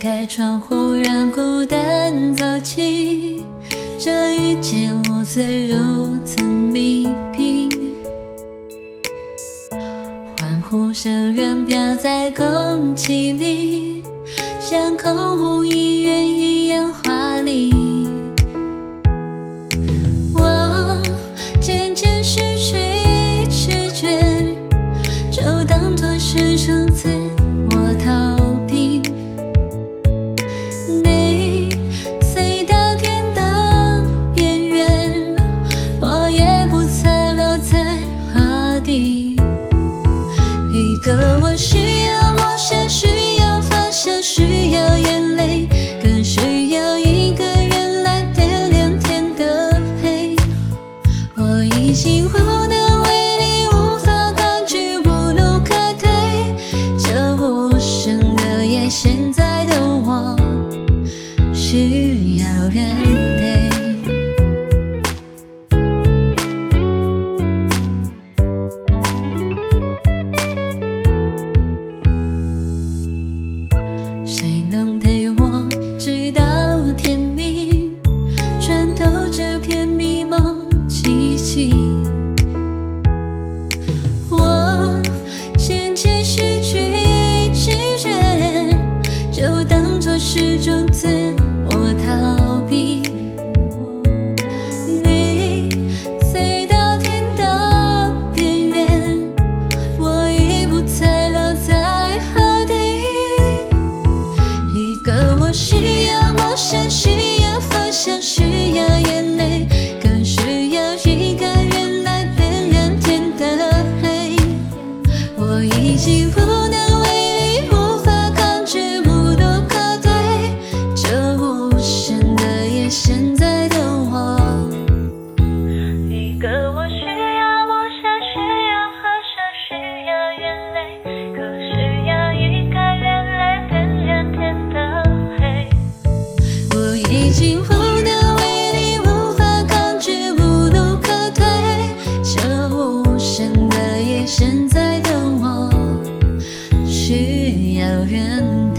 开窗户让孤单走进这一间屋子如此密闭欢呼声仍飘在空气里像空无一人一样华丽。我渐渐失去知觉就当做是种自 sessions 需要梦想需要方向需幸福的威力无法抗拒，无路可退，这无声的夜，现在的我需要人陪。